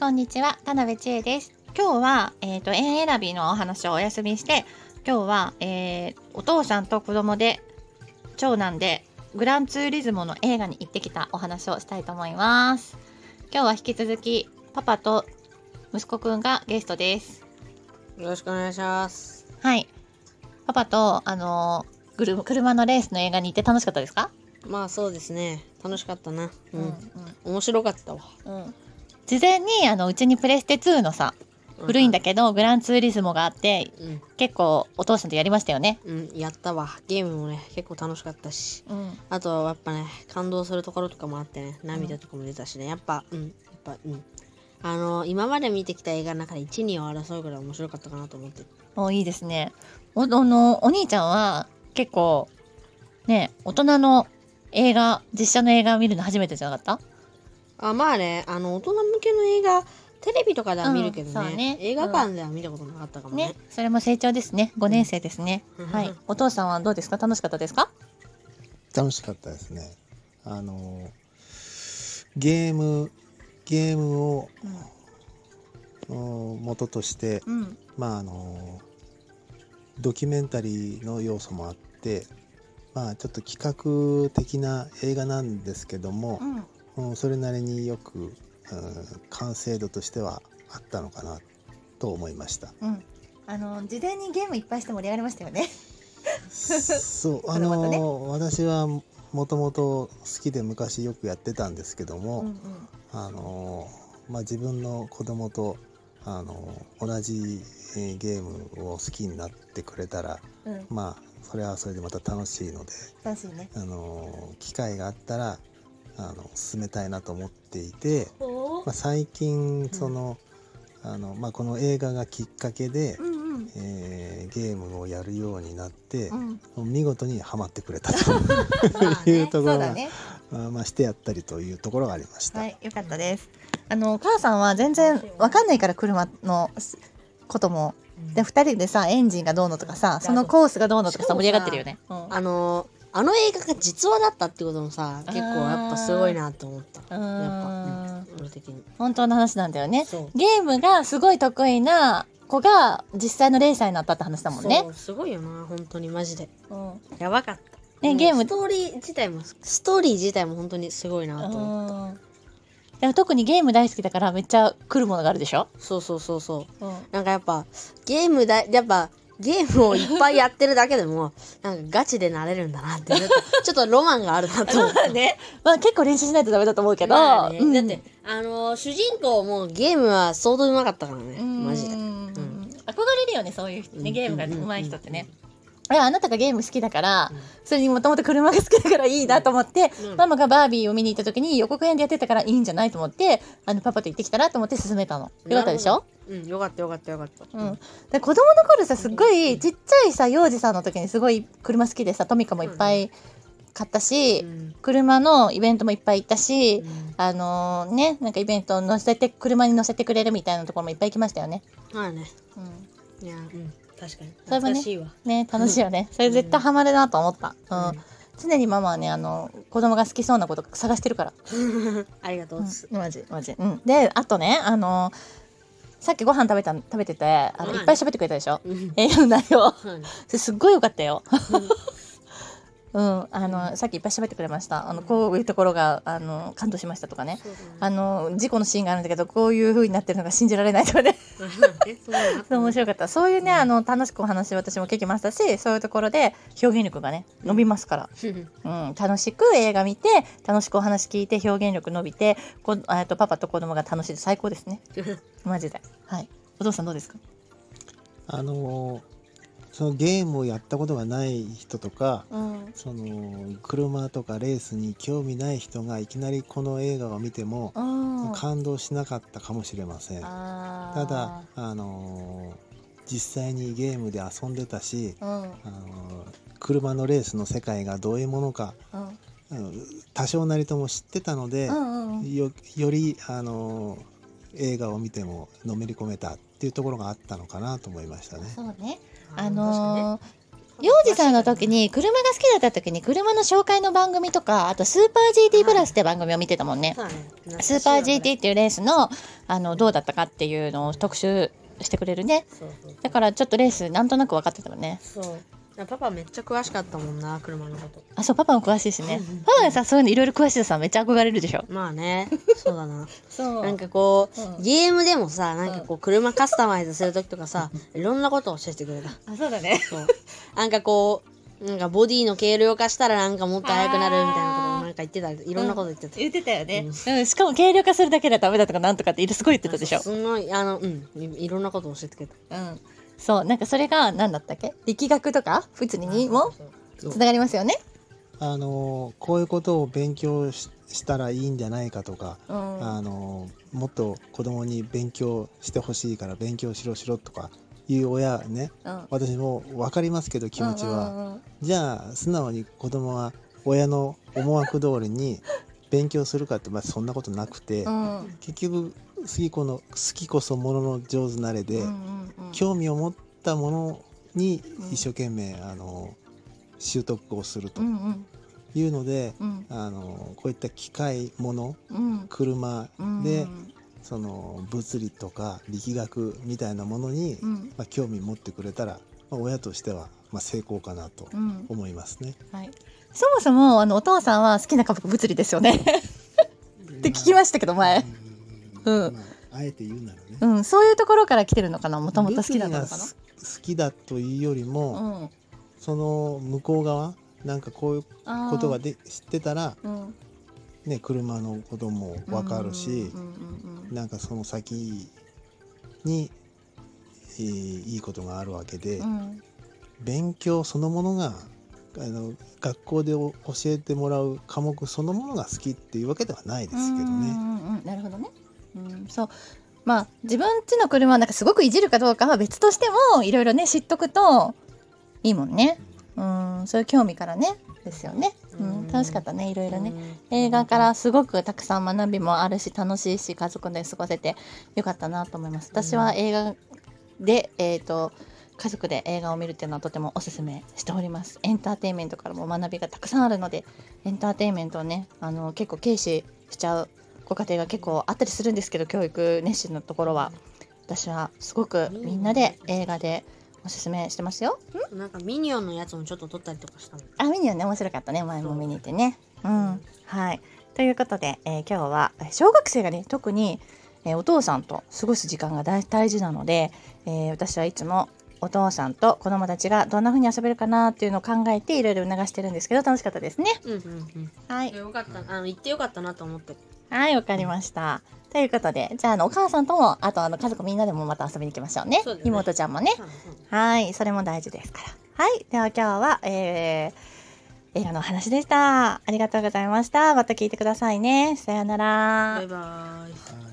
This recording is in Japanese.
こんにちは。田辺千恵です。今日は、えっ、と、縁選びのお話をお休みして、今日は、えーお父さんと子供で、長男で、グランツーリズムの映画に行ってきたお話をしたいと思います。今日は引き続き、パパと息子くんがゲストです。よろしくお願いします。はい。パパと、あのー車のレースの映画に行って楽しかったですか？まあそうですね。楽しかったな。う。うん面白かったわ。うん。事前に、あの、うちにプレステ2のさ、古いんだけど、グランツーリズムがあって、うん。結構お父さんとやりましたよね。うん。やったわ。ゲームもね、結構楽しかったし。うん。あとはやっぱね、感動するところとかもあってね、涙とかも出たしね。やっぱ、うん。やっぱ、うん。あの、今まで見てきた映画の中で1、2を争うぐらい面白かったかなと思って。おいいですね。お、あの、お兄ちゃんは結構、ね、大人の映画、実写の映画を見るの初めてじゃなかっあ、まあね、あの、大人向けの映画、テレビとかでは見るけどね,、うんね映画館では見たことなかったかたもね。ね。それも成長ですね。5年生ですね。うんはい。お父さんはどうですか？楽しかったですか？楽しかったですね。あのゲームゲームを、お元として、うん。まああのドキュメンタリーの要素もあって、まあちょっと企画的な映画なんですけどもう、ん。うんそれなりによく、うん完成度としてはあったのかなと思いました。うん。あの、事前にゲームいっぱいして盛り上がりましたよね。そう あの私はもともと好きで昔よくやってたんですけども、うんあのまあ、自分の子供とあの同じえーゲームを好きになってくれたらうん。うん。まあそれはそれでまた楽しいので楽しいね。あの機会があったらあの進めたいなと思っていて、おまあ、最近その,、あのまあ、この映画がきっかけで、うんうん。えーゲームをやるようになってう、ん。見事にはまってくれたと いうところが、ね。あまあ、してやったりというところがありました。はい、よかったです。あの、お母さんは全然わかんないから車のことも。で、二人でさ、エンジンがどうのとかさ、そのコースがどうのとかさ、盛り上がってるよね。うんあのあの映画が実話だったってこともさ結構やっぱすごいなと思った。やっぱ、うん、俺的に。本当の話なんだよね。ゲームがすごい得意な子が実際のレーサーになったって話だもんね。すごいよな本当にマジで。うん。やばかった。ねゲーム。ストーリー自体もストーリー自体も本当にすごいなと思った。特にゲーム大好きだからめっちゃ来るものがあるでしょ、そうそうそうそう。うん、なんかやっぱゲームだやっぱゲームをいっぱいやってるだけでもなんかガチでなれるんだなってちょっとロマンがあるなと思った ね、まあ結構練習しないとダメだと思うけど、まあね。うん。だってあのー主人公もゲームは相当うまかったからねうん。マジで。憧れるよねそういう人ねゲームがうん。上手い人ってね。いやあなたがゲーム好きだから、それにもともと車が好きだからいいなと思って、うん。ママがバービーを見に行った時に予告編でやってたからいいんじゃないと思ってあのパパと行ってきたらと思って勧めたの。よかったでしょ？うんよかったよかったよかった。うん、で子供の頃さすっごいちっちゃいさ幼児さんの時にすごい車好きでさトミカもいっぱい買ったし、うん。車のイベントもいっぱい行ったし、うん。あのねなんかイベントを乗せて車に乗せてくれるみたいなところもいっぱい行きましたよね。まあね。うん、いやうん。確かに。それもね懐かしいわ。ね楽しいよね。それ絶対ハマるなと思った。うん。うん。常にママはねあの子供が好きそうなこと探してるから。ありがとううん、マジマジ。うん、であとねあのさっきご飯食べた食べててあの、はいいっぱい喋ってくれたでしょ。うん映画の内容。はいそれすっごい良かったよ。うん、あの、さっきいっぱい喋ってくれました。あの、こういうところが、あの、感動しましたとかね。ねあの、事故のシーンがあるんだけど、こういう風になってるのが信じられないとかね。えそうなの？そ う面白かった。そういうね、あの、楽しくお話私も聞きましたし、そういうところで表現力がね、伸びますから。うん、楽しく映画見て、楽しくお話聞いて、表現力伸びて、こえっとパパと子供が楽しいで最高ですね。マジで。はい。お父さんどうですか？あのそのゲームをやったことがない人とかうん。その車とかレースに興味ない人がいきなりこの映画を見てもうん。感動しなかったかもしれません。ただ、あの実際にゲームで遊んでたし、うん。あの車のレースの世界がどういうものか、多少なりとも知ってたので、うんうん。よより、あの映画を見てものめり込めたっていうところがあったのかなと思いましたね。そうね。あのー幼児さんの時に車が好きだった時に車の紹介の番組とかあとスーパー GT プラスって番組を見てたもんね。スーパー GT っていうレースのあのどうだったかっていうのを特集してくれるね。だからちょっとレースなんとなく分かってたもんね。そうパパめっちゃ詳しかったもんな車のこと。あそうパパも詳しいしね。うんパパがさそういうのいろいろ詳しいとさめっちゃ憧れるでしょ。まあねそうだな。そなんかこう、うん。ゲームでもさなんかこう車カスタマイズする時とかさいろんなことを教えてくれた。あそうだね。そう。なんかこうなんかボディの軽量化したらなんかもっと速くなるみたいなことをなんか言ってた。いろんなこと言ってた、言ってたよね、うん、しかも軽量化するだけではダメだとかなんとかってすごい言ってたでしょ。すごいあのうん。いいろんなことを教えてくれた。うんそうなんかそれが何だったっけ？力学とか？物理にも？つながりますよね？あのこういうことを勉強ししたらいいんじゃないかとか、うん。あのもっと子供に勉強してほしいから勉強しろしろとかいう親ねうん。私も分かりますけど気持ちは、じゃあ素直に子供は親の思惑通りに勉強するかって、まあ、そんなことなくて、うん。結局好きこの好きこそものの上手なれで、うんうんうん興味を持ったものにうん一生懸命、あの習得をするとうんうん。いうので、うん。あのこういった機械ものうん。車うん。で、その物理とか力学みたいなものに、うん。まあ、興味持ってくれたら、まあ、親としては、まあ、成功かなとうん。思いますね。はい、そもそもあのお父さんは好きな科目物理ですよね。って聞きましたけど前、うん。まあ、あえて言うならね、うん、そういうところから来てるのかな？もともと好きだったのか物理がす好きだというよりも、な、うん、その向こう側なんかこういうことがで知ってたら、うん、ね、車のことも分かるしなんかその先に、えーいいことがあるわけで、うん。勉強そのものがあの学校でお教えてもらう科目そのものが好きっていうわけではないですけどね。うんうんうんなるほどね、うん、そう。まあ自分家の車はなんかすごくいじるかどうかは別としてもいろいろね知っとくといいもんね。うんそういう興味からねですよね、うん。うん楽しかったねいろいろね。うん。映画からすごくたくさん学びもあるし楽しいし家族で過ごせてよかったなと思います。私は映画で、えー、と家族で映画を見るっていうのはとてもおすすめしておりますエンターテインメントからも学びがたくさんあるのでエンターテインメントをねあの結構軽視しちゃうご家庭が結構あったりするんですけど教育熱心のところは私はすごくみんなで映画でおすすめしてますよなんかミニオンのやつもちょっと撮ったりとかしたの？あ、ミニオンね、面白かったね。前も見に行ってね。うん。はい。ということで、えー今日は、えー小学生がね、特に、えーお父さんと過ごす時間が大大事なので、えー私はいつもお父さんと子供たちがどんな風に遊べるかなっていうのを考えていろいろ促してるんですけど、楽しかったですね。うんうんうんはい。よかったあの行ってよかったなと思ってはい、わかりました。ということで、じゃあ、あの、お母さんとも、あと、あの、家族みんなでもまた遊びに行きましょうね。そうだね妹ちゃんもね。そうそうはい、それも大事ですから。はい、では今日は、えー、映画のお話でした。ありがとうございました。また聞いてくださいね。さようならバイバーイ